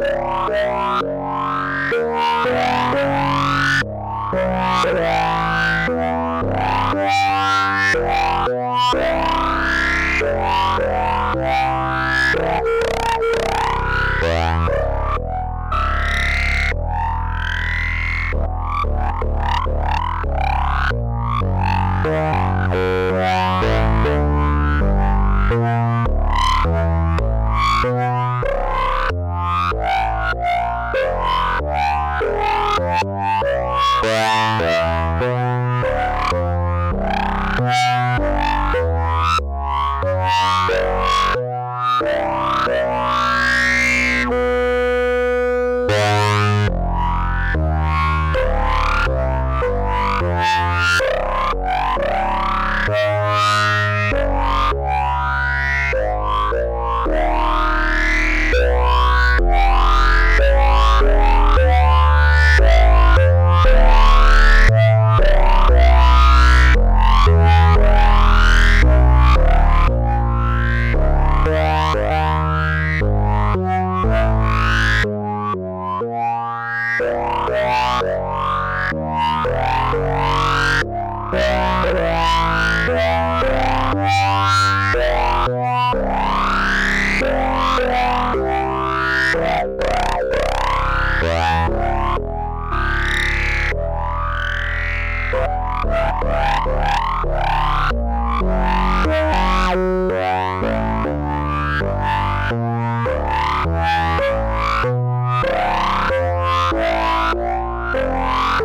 Wow. Thank you. Yeah. Música